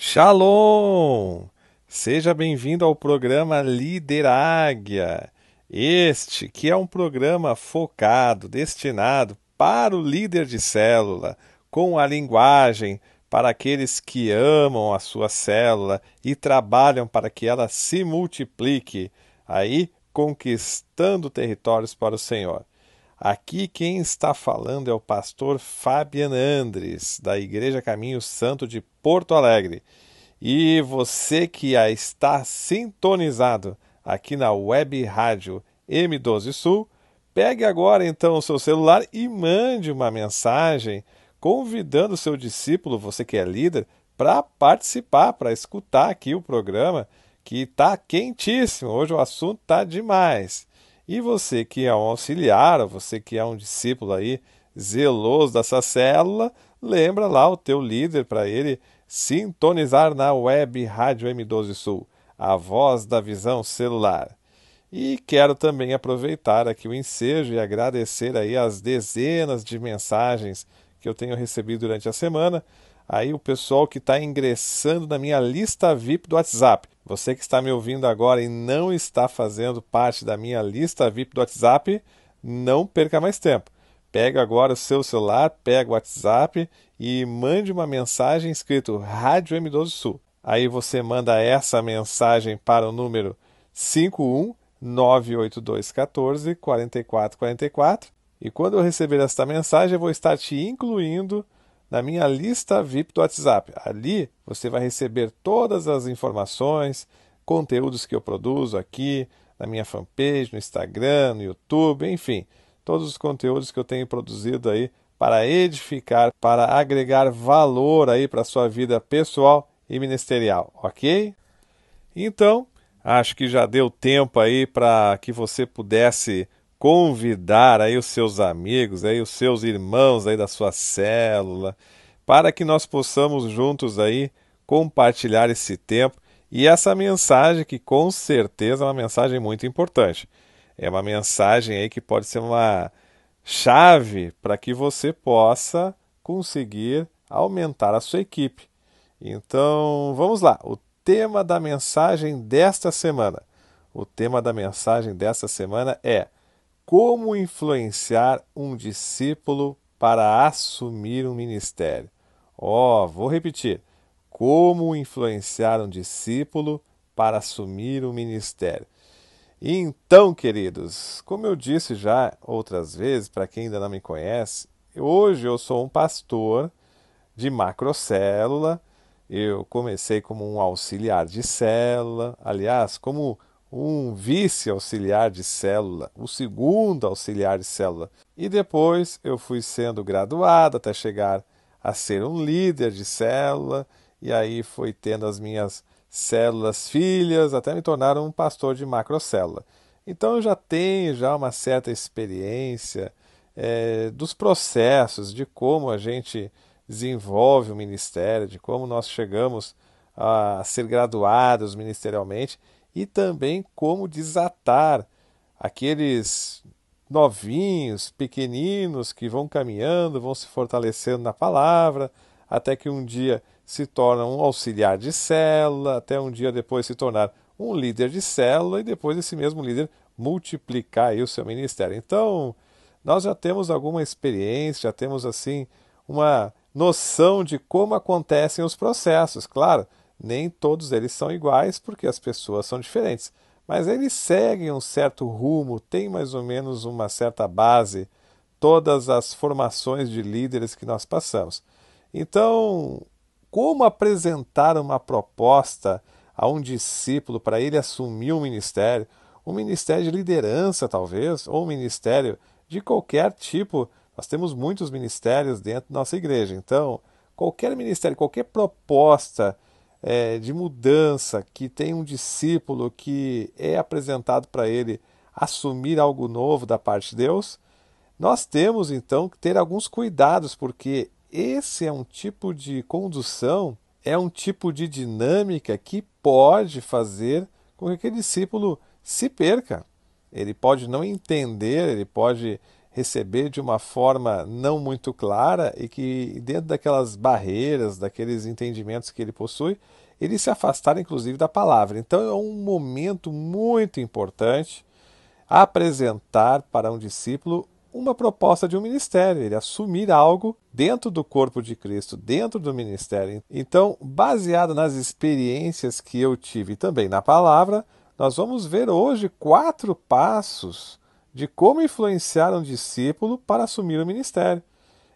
Shalom! Seja bem-vindo ao programa Líder Águia. Este que é um programa focado, destinado para o líder de célula, com a linguagem para aqueles que amam a sua célula e trabalham para que ela se multiplique, aí conquistando territórios para o Senhor. Aqui quem está falando é o pastor Fabian Andres, da Igreja Caminho Santo de Porto Alegre. E você que está sintonizado aqui na web rádio M12 Sul, pegue agora então o seu celular e mande uma mensagem convidando o seu discípulo, você que é líder, para participar, para escutar aqui o programa que está quentíssimo. Hoje o assunto está demais. E você que é um auxiliar, você que é um discípulo aí zeloso dessa célula, lembra lá o teu líder para ele sintonizar na web Rádio M12 Sul, a voz da visão celular. E quero também aproveitar aqui o ensejo e agradecer aí as dezenas de mensagens que eu tenho recebido durante a semana. Aí o pessoal que está ingressando na minha lista VIP do WhatsApp. Você que está me ouvindo agora e não está fazendo parte da minha lista VIP do WhatsApp, não perca mais tempo. Pega agora o seu celular, pega o WhatsApp e mande uma mensagem escrito Rádio M12 Sul. Aí você manda essa mensagem para o número 5198214 4444 e quando eu receber esta mensagem eu vou estar te incluindo na minha lista VIP do WhatsApp. Ali você vai receber todas as informações, conteúdos que eu produzo aqui na minha fanpage, no Instagram, no YouTube, enfim, todos os conteúdos que eu tenho produzido aí para edificar, para agregar valor aí para a sua vida pessoal e ministerial, ok? Então, acho que já deu tempo aí para que você pudesse convidar aí os seus amigos, aí os seus irmãos aí da sua célula, para que nós possamos juntos aí compartilhar esse tempo e essa mensagem que com certeza é uma mensagem muito importante. É uma mensagem aí que pode ser uma chave para que você possa conseguir aumentar a sua equipe. Então, vamos lá. O tema da mensagem desta semana. O tema da mensagem desta semana é como influenciar um discípulo para assumir um ministério? Ó, oh, vou repetir. Como influenciar um discípulo para assumir um ministério? Então, queridos, como eu disse já outras vezes, para quem ainda não me conhece, hoje eu sou um pastor de macrocélula. Eu comecei como um auxiliar de célula, aliás, como um vice-auxiliar de célula, o segundo auxiliar de célula. E depois eu fui sendo graduado até chegar a ser um líder de célula, e aí foi tendo as minhas células filhas, até me tornar um pastor de macrocélula. Então eu já tenho já uma certa experiência é, dos processos, de como a gente desenvolve o ministério, de como nós chegamos a ser graduados ministerialmente e também como desatar aqueles novinhos, pequeninos que vão caminhando, vão se fortalecendo na palavra, até que um dia se torna um auxiliar de célula, até um dia depois se tornar um líder de célula e depois esse mesmo líder multiplicar o seu ministério. Então, nós já temos alguma experiência, já temos assim uma noção de como acontecem os processos. Claro, nem todos eles são iguais, porque as pessoas são diferentes, mas eles seguem um certo rumo, têm mais ou menos uma certa base, todas as formações de líderes que nós passamos. Então, como apresentar uma proposta a um discípulo para ele assumir um ministério, um ministério de liderança, talvez, ou um ministério de qualquer tipo. Nós temos muitos ministérios dentro da nossa igreja, então, qualquer ministério, qualquer proposta é, de mudança, que tem um discípulo que é apresentado para ele assumir algo novo da parte de Deus, nós temos então que ter alguns cuidados, porque esse é um tipo de condução, é um tipo de dinâmica que pode fazer com que aquele discípulo se perca. Ele pode não entender, ele pode receber de uma forma não muito clara e que, dentro daquelas barreiras, daqueles entendimentos que ele possui, ele se afastar inclusive da palavra. Então é um momento muito importante apresentar para um discípulo uma proposta de um ministério, ele assumir algo dentro do corpo de Cristo, dentro do ministério. Então, baseado nas experiências que eu tive também na palavra, nós vamos ver hoje quatro passos de como influenciar um discípulo para assumir o ministério.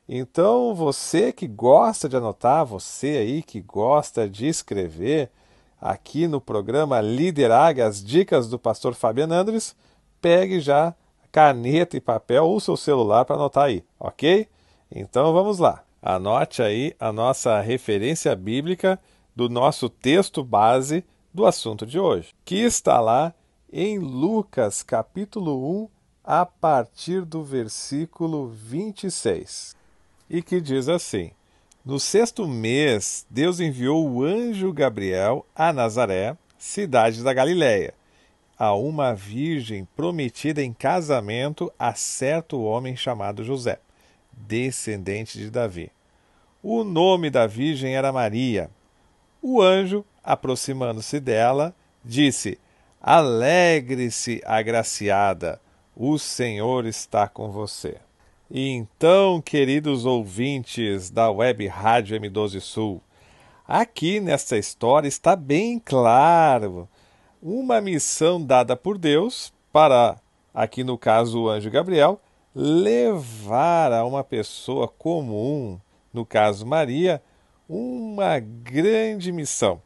Então, você que gosta de anotar, você aí que gosta de escrever, aqui no programa Liderar, as dicas do pastor Fabiano Andres, pegue já caneta e papel ou seu celular para anotar aí, ok? Então vamos lá. Anote aí a nossa referência bíblica do nosso texto base do assunto de hoje, que está lá em Lucas capítulo 1, a partir do versículo 26, e que diz assim: No sexto mês, Deus enviou o anjo Gabriel a Nazaré, cidade da Galiléia a uma virgem prometida em casamento a certo homem chamado José, descendente de Davi. O nome da virgem era Maria. O anjo, aproximando-se dela, disse: Alegre-se, agraciada, o Senhor está com você. E então, queridos ouvintes da web Rádio M12 Sul, aqui nesta história está bem claro uma missão dada por Deus para, aqui no caso o anjo Gabriel, levar a uma pessoa comum, no caso Maria, uma grande missão.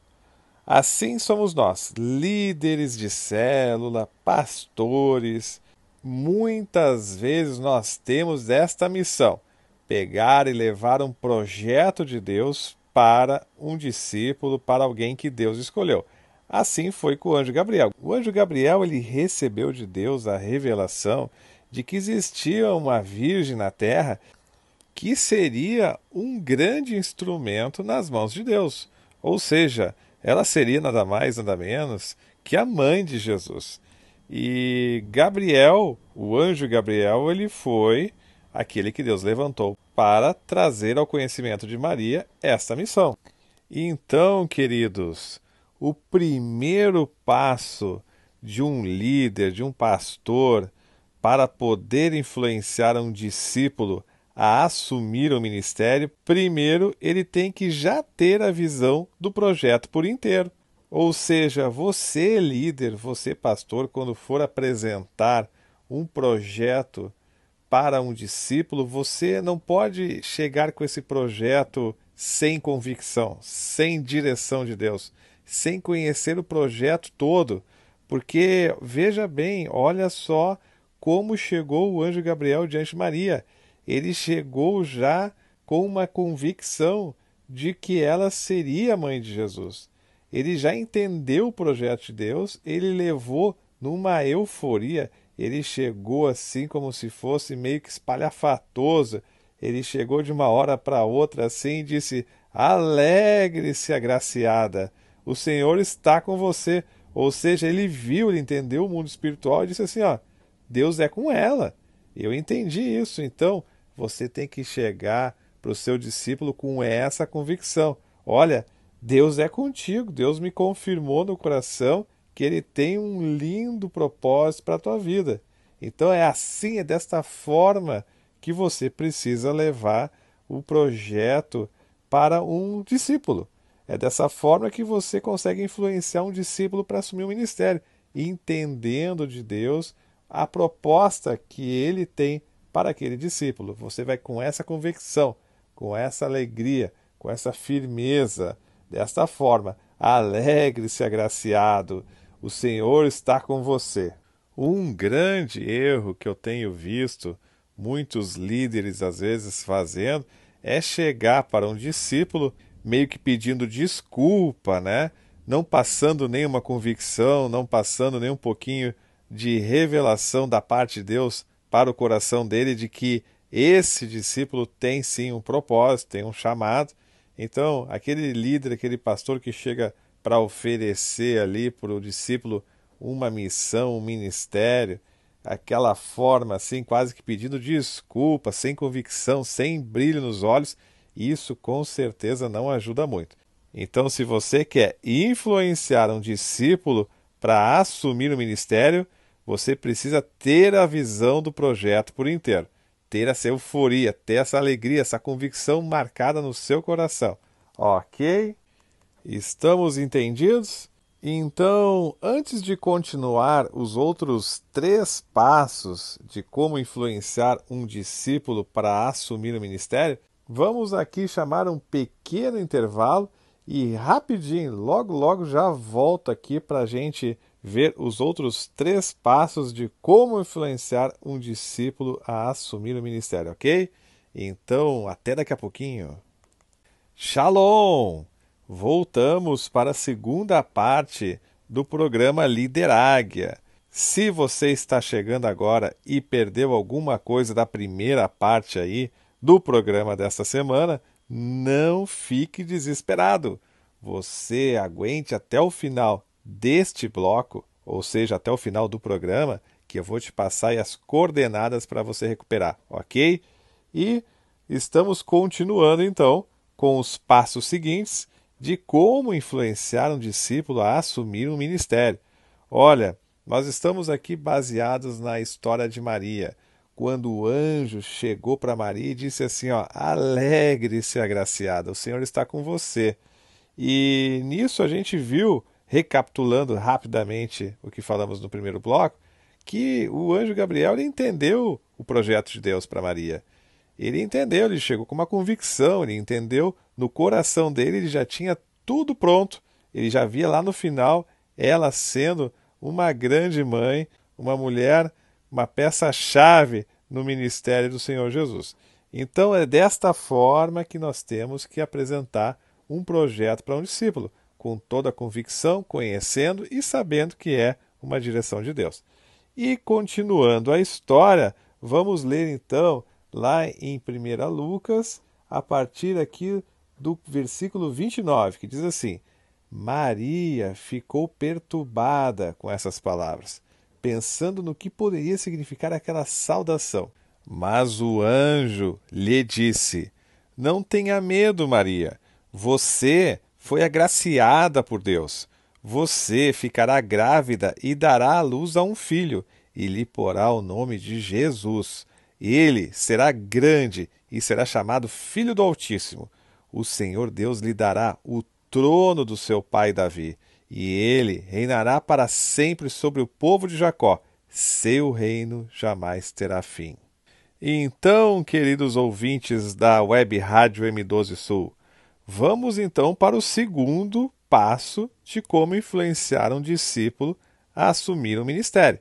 Assim somos nós, líderes de célula, pastores. Muitas vezes nós temos esta missão: pegar e levar um projeto de Deus para um discípulo, para alguém que Deus escolheu. Assim foi com o anjo Gabriel. O anjo Gabriel ele recebeu de Deus a revelação de que existia uma virgem na terra que seria um grande instrumento nas mãos de Deus. Ou seja, ela seria nada mais, nada menos que a mãe de Jesus. E Gabriel, o anjo Gabriel, ele foi aquele que Deus levantou para trazer ao conhecimento de Maria esta missão. Então, queridos, o primeiro passo de um líder, de um pastor, para poder influenciar um discípulo a assumir o ministério, primeiro ele tem que já ter a visão do projeto por inteiro. Ou seja, você, líder, você, pastor, quando for apresentar um projeto para um discípulo, você não pode chegar com esse projeto sem convicção, sem direção de Deus sem conhecer o projeto todo, porque veja bem, olha só como chegou o anjo Gabriel diante de Maria. Ele chegou já com uma convicção de que ela seria a mãe de Jesus. Ele já entendeu o projeto de Deus, ele levou numa euforia, ele chegou assim como se fosse meio que espalhafatoso. Ele chegou de uma hora para outra assim e disse: Alegre-se, agraciada o Senhor está com você. Ou seja, ele viu, ele entendeu o mundo espiritual e disse assim: ó, Deus é com ela. Eu entendi isso. Então, você tem que chegar para o seu discípulo com essa convicção. Olha, Deus é contigo. Deus me confirmou no coração que ele tem um lindo propósito para a tua vida. Então é assim, é desta forma que você precisa levar o projeto para um discípulo. É dessa forma que você consegue influenciar um discípulo para assumir o ministério, entendendo de Deus a proposta que ele tem para aquele discípulo. Você vai com essa convicção, com essa alegria, com essa firmeza, desta forma. Alegre-se, agraciado, o Senhor está com você. Um grande erro que eu tenho visto muitos líderes às vezes fazendo é chegar para um discípulo meio que pedindo desculpa, né? Não passando nenhuma convicção, não passando nem um pouquinho de revelação da parte de Deus para o coração dele de que esse discípulo tem sim um propósito, tem um chamado. Então, aquele líder, aquele pastor que chega para oferecer ali para o discípulo uma missão, um ministério, aquela forma assim, quase que pedindo desculpa, sem convicção, sem brilho nos olhos, isso com certeza não ajuda muito. Então, se você quer influenciar um discípulo para assumir o ministério, você precisa ter a visão do projeto por inteiro, ter essa euforia, ter essa alegria, essa convicção marcada no seu coração. Ok? Estamos entendidos? Então, antes de continuar os outros três passos de como influenciar um discípulo para assumir o ministério, vamos aqui chamar um pequeno intervalo e rapidinho, logo logo já volto aqui para a gente ver os outros três passos de como influenciar um discípulo a assumir o ministério, ok? Então, até daqui a pouquinho. Shalom! Voltamos para a segunda parte do programa Líder Águia. Se você está chegando agora e perdeu alguma coisa da primeira parte aí do programa desta semana, não fique desesperado. Você aguente até o final deste bloco, ou seja, até o final do programa, que eu vou te passar as coordenadas para você recuperar, ok? E estamos continuando então com os passos seguintes de como influenciar um discípulo a assumir um ministério. Olha, nós estamos aqui baseados na história de Maria, quando o anjo chegou para Maria e disse assim: ó, alegre-se, agraciada, o Senhor está com você. E nisso a gente viu, recapitulando rapidamente o que falamos no primeiro bloco, que o anjo Gabriel entendeu o projeto de Deus para Maria. Ele entendeu, ele chegou com uma convicção, ele entendeu no coração dele, ele já tinha tudo pronto. Ele já via lá no final ela sendo uma grande mãe, uma mulher, uma peça-chave no ministério do Senhor Jesus. Então é desta forma que nós temos que apresentar um projeto para um discípulo, com toda a convicção, conhecendo e sabendo que é uma direção de Deus. E continuando a história, vamos ler então lá em 1 Lucas, a partir aqui do versículo 29, que diz assim: Maria ficou perturbada com essas palavras, pensando no que poderia significar aquela saudação. Mas o anjo lhe disse: Não tenha medo, Maria. Você foi agraciada por Deus. Você ficará grávida e dará à luz a um filho, e lhe porá o nome de Jesus. Ele será grande e será chamado Filho do Altíssimo o Senhor Deus lhe dará o trono do seu pai Davi, e ele reinará para sempre sobre o povo de Jacó. Seu reino jamais terá fim. Então, queridos ouvintes da Web Rádio M12 Sul, vamos então para o segundo passo de como influenciar um discípulo a assumir o ministério.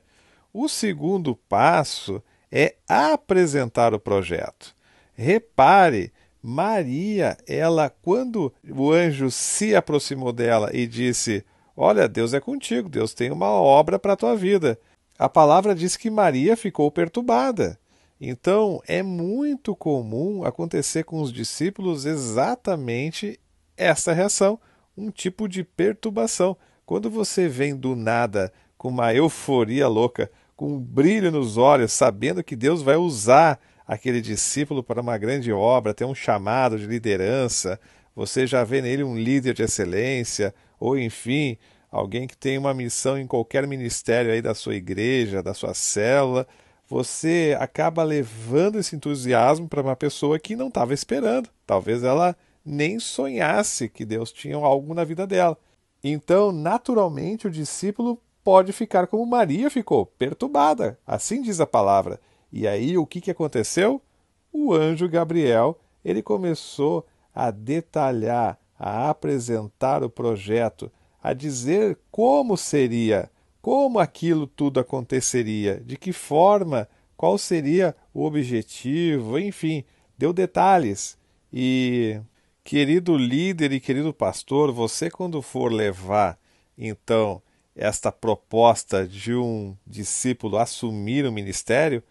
O segundo passo é apresentar o projeto. Repare Maria, ela, quando o anjo se aproximou dela e disse: Olha, Deus é contigo, Deus tem uma obra para a tua vida. A palavra diz que Maria ficou perturbada. Então, é muito comum acontecer com os discípulos exatamente essa reação, um tipo de perturbação. Quando você vem do nada com uma euforia louca, com um brilho nos olhos, sabendo que Deus vai usar aquele discípulo para uma grande obra, tem um chamado de liderança, você já vê nele um líder de excelência, ou enfim, alguém que tem uma missão em qualquer ministério aí da sua igreja, da sua célula, você acaba levando esse entusiasmo para uma pessoa que não estava esperando. Talvez ela nem sonhasse que Deus tinha algo na vida dela. Então, naturalmente, o discípulo pode ficar como Maria ficou, perturbada. Assim diz a palavra. E aí o que, que aconteceu? O anjo Gabriel ele começou a detalhar, a apresentar o projeto, a dizer como seria, como aquilo tudo aconteceria, de que forma, qual seria o objetivo, enfim, deu detalhes. E, querido líder e querido pastor, você, quando for levar, então, esta proposta de um discípulo assumir o ministério,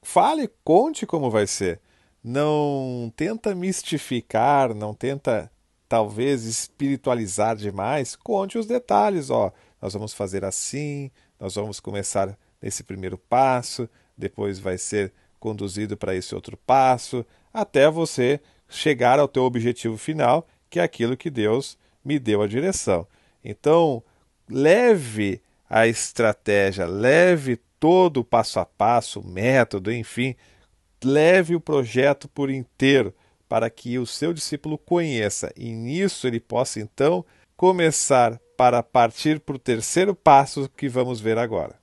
Fale, conte como vai ser. Não tenta mistificar, não tenta talvez espiritualizar demais. Conte os detalhes, ó. Nós vamos fazer assim, nós vamos começar nesse primeiro passo, depois vai ser conduzido para esse outro passo, até você chegar ao teu objetivo final, que é aquilo que Deus me deu a direção. Então, leve a estratégia, leve todo o passo a passo, o método, enfim, leve o projeto por inteiro para que o seu discípulo conheça e nisso ele possa então começar para partir para o terceiro passo que vamos ver agora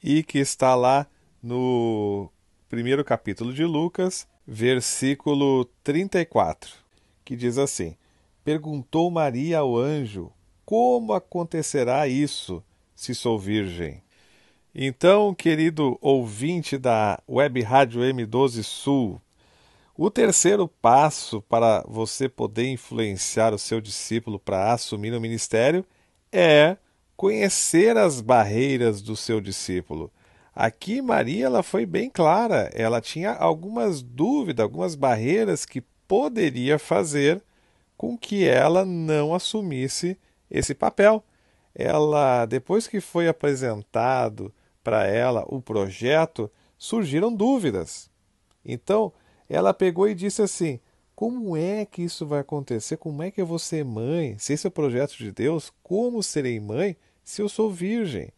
e que está lá no primeiro capítulo de Lucas, versículo 34, que diz assim: Perguntou Maria ao anjo: Como acontecerá isso se sou virgem? Então, querido ouvinte da Web Rádio M12 Sul, o terceiro passo para você poder influenciar o seu discípulo para assumir o ministério é conhecer as barreiras do seu discípulo. Aqui Maria ela foi bem clara, ela tinha algumas dúvidas, algumas barreiras que poderia fazer com que ela não assumisse esse papel. Ela, depois que foi apresentado para ela o projeto, surgiram dúvidas. Então, ela pegou e disse assim: como é que isso vai acontecer? Como é que eu vou ser mãe? Se esse é o projeto de Deus, como serei mãe se eu sou virgem?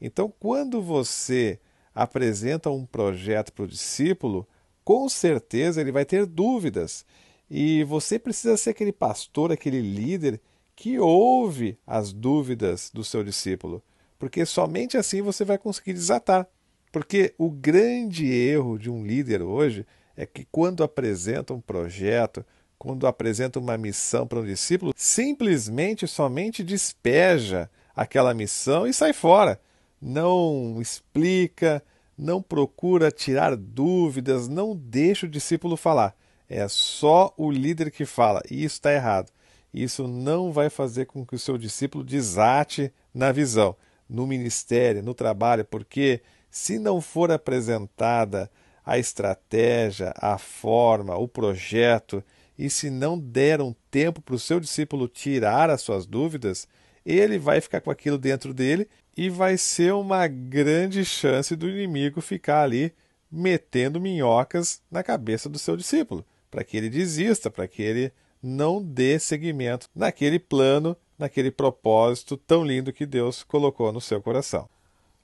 Então, quando você apresenta um projeto para o discípulo, com certeza ele vai ter dúvidas. E você precisa ser aquele pastor, aquele líder que ouve as dúvidas do seu discípulo, porque somente assim você vai conseguir desatar. Porque o grande erro de um líder hoje é que quando apresenta um projeto, quando apresenta uma missão para um discípulo, simplesmente somente despeja aquela missão e sai fora. Não explica, não procura tirar dúvidas, não deixa o discípulo falar. É só o líder que fala, e isso está errado. Isso não vai fazer com que o seu discípulo desate na visão, no ministério, no trabalho, porque se não for apresentada a estratégia, a forma, o projeto, e se não der um tempo para o seu discípulo tirar as suas dúvidas, ele vai ficar com aquilo dentro dele e vai ser uma grande chance do inimigo ficar ali metendo minhocas na cabeça do seu discípulo, para que ele desista, para que ele não dê seguimento naquele plano, naquele propósito tão lindo que Deus colocou no seu coração.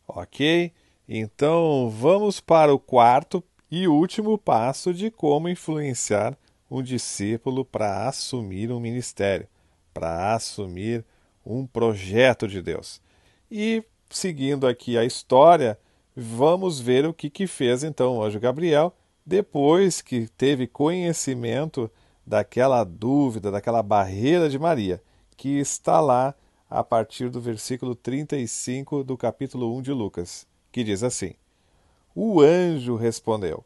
Ok? Então vamos para o quarto e último passo de como influenciar um discípulo para assumir um ministério, para assumir um projeto de Deus. E seguindo aqui a história, vamos ver o que, que fez então o anjo Gabriel depois que teve conhecimento daquela dúvida, daquela barreira de Maria, que está lá a partir do versículo 35 do capítulo 1 de Lucas que diz assim: O anjo respondeu: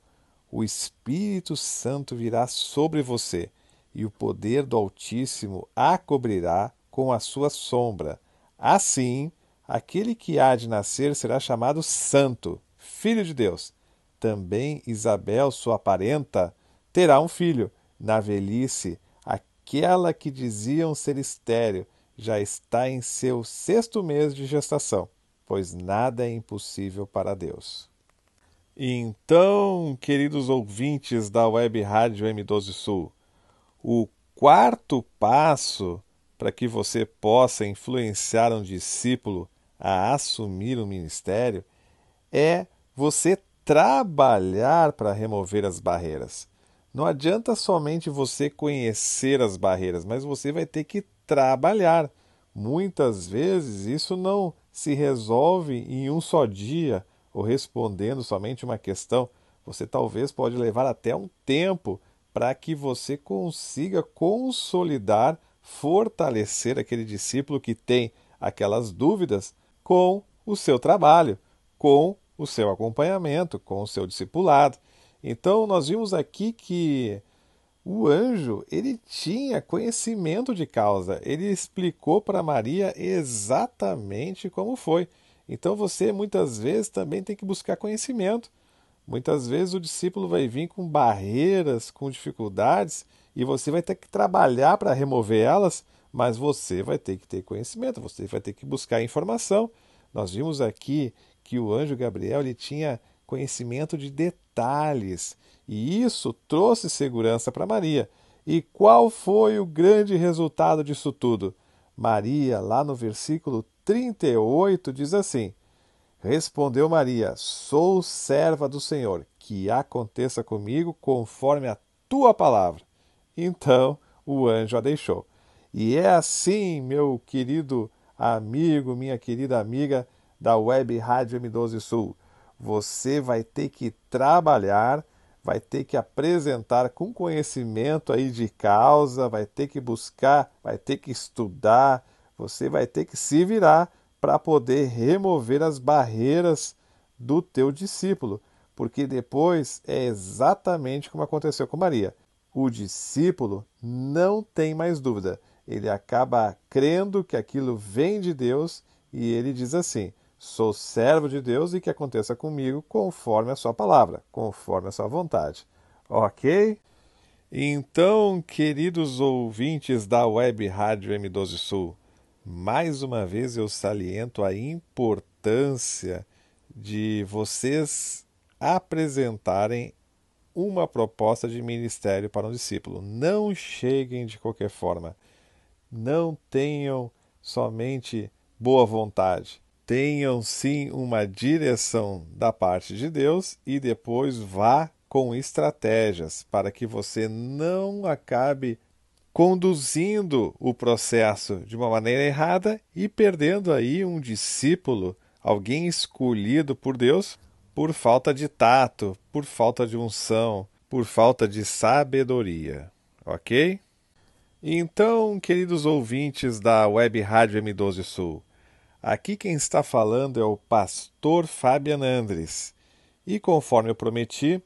O Espírito Santo virá sobre você, e o poder do Altíssimo a cobrirá com a sua sombra. Assim, aquele que há de nascer será chamado Santo, Filho de Deus. Também Isabel, sua parenta, terá um filho. Na velhice, aquela que diziam ser estéril já está em seu sexto mês de gestação pois nada é impossível para Deus. Então, queridos ouvintes da Web Rádio M12 Sul, o quarto passo para que você possa influenciar um discípulo a assumir o ministério é você trabalhar para remover as barreiras. Não adianta somente você conhecer as barreiras, mas você vai ter que trabalhar. Muitas vezes isso não se resolve em um só dia ou respondendo somente uma questão. Você talvez pode levar até um tempo para que você consiga consolidar, fortalecer aquele discípulo que tem aquelas dúvidas com o seu trabalho, com o seu acompanhamento, com o seu discipulado. Então nós vimos aqui que o anjo, ele tinha conhecimento de causa, ele explicou para Maria exatamente como foi. Então você muitas vezes também tem que buscar conhecimento. Muitas vezes o discípulo vai vir com barreiras, com dificuldades, e você vai ter que trabalhar para remover elas, mas você vai ter que ter conhecimento, você vai ter que buscar informação, Nós vimos aqui que o anjo Gabriel ele tinha conhecimento de detalhes e isso trouxe segurança para Maria. E qual foi o grande resultado disso tudo? Maria, lá no versículo 38, diz assim: Respondeu Maria: Sou serva do Senhor, que aconteça comigo conforme a tua palavra. Então o anjo a deixou. E é assim, meu querido amigo, minha querida amiga da Web Rádio M12 Sul. Você vai ter que trabalhar, vai ter que apresentar com conhecimento aí de causa, vai ter que buscar, vai ter que estudar, você vai ter que se virar para poder remover as barreiras do teu discípulo, porque depois é exatamente como aconteceu com Maria. O discípulo não tem mais dúvida, ele acaba crendo que aquilo vem de Deus e ele diz assim: Sou servo de Deus e que aconteça comigo conforme a sua palavra, conforme a sua vontade. Ok? Então, queridos ouvintes da Web Rádio M12 Sul, mais uma vez eu saliento a importância de vocês apresentarem uma proposta de ministério para um discípulo. Não cheguem de qualquer forma. Não tenham somente boa vontade. Tenham sim uma direção da parte de Deus e depois vá com estratégias para que você não acabe conduzindo o processo de uma maneira errada e perdendo aí um discípulo, alguém escolhido por Deus, por falta de tato, por falta de unção, por falta de sabedoria. Ok? Então, queridos ouvintes da Web Rádio M12 Sul, aqui quem está falando é o pastor Fabian Andres. E conforme eu prometi,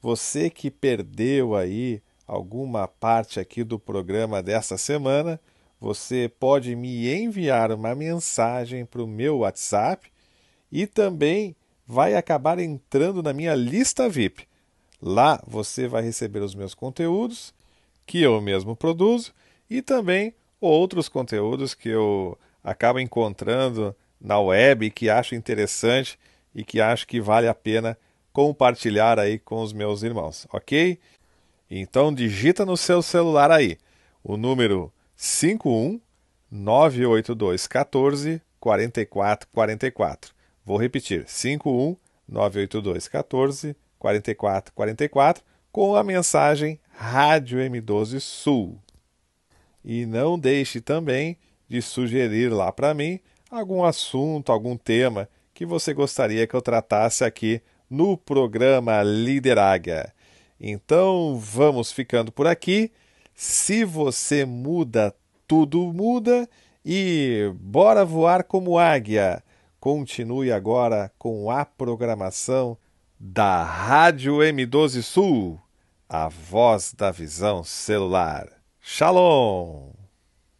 você que perdeu aí alguma parte aqui do programa dessa semana, você pode me enviar uma mensagem para o meu WhatsApp e também vai acabar entrando na minha lista VIP. Lá você vai receber os meus conteúdos que eu mesmo produzo e também outros conteúdos que eu acabo encontrando na web que acho interessante e que acho que vale a pena compartilhar aí com os meus irmãos, ok? Então digita no seu celular aí o número 51 982 14 44 44. Vou repetir: 51 982 14 44 44 com a mensagem Rádio M12 Sul. E não deixe também de sugerir lá para mim algum assunto, algum tema que você gostaria que eu tratasse aqui no programa Lideraga. Então vamos ficando por aqui. Se você muda, tudo muda e bora voar como águia. Continue agora com a programação da Rádio M12 Sul, a voz da visão celular. Shalom!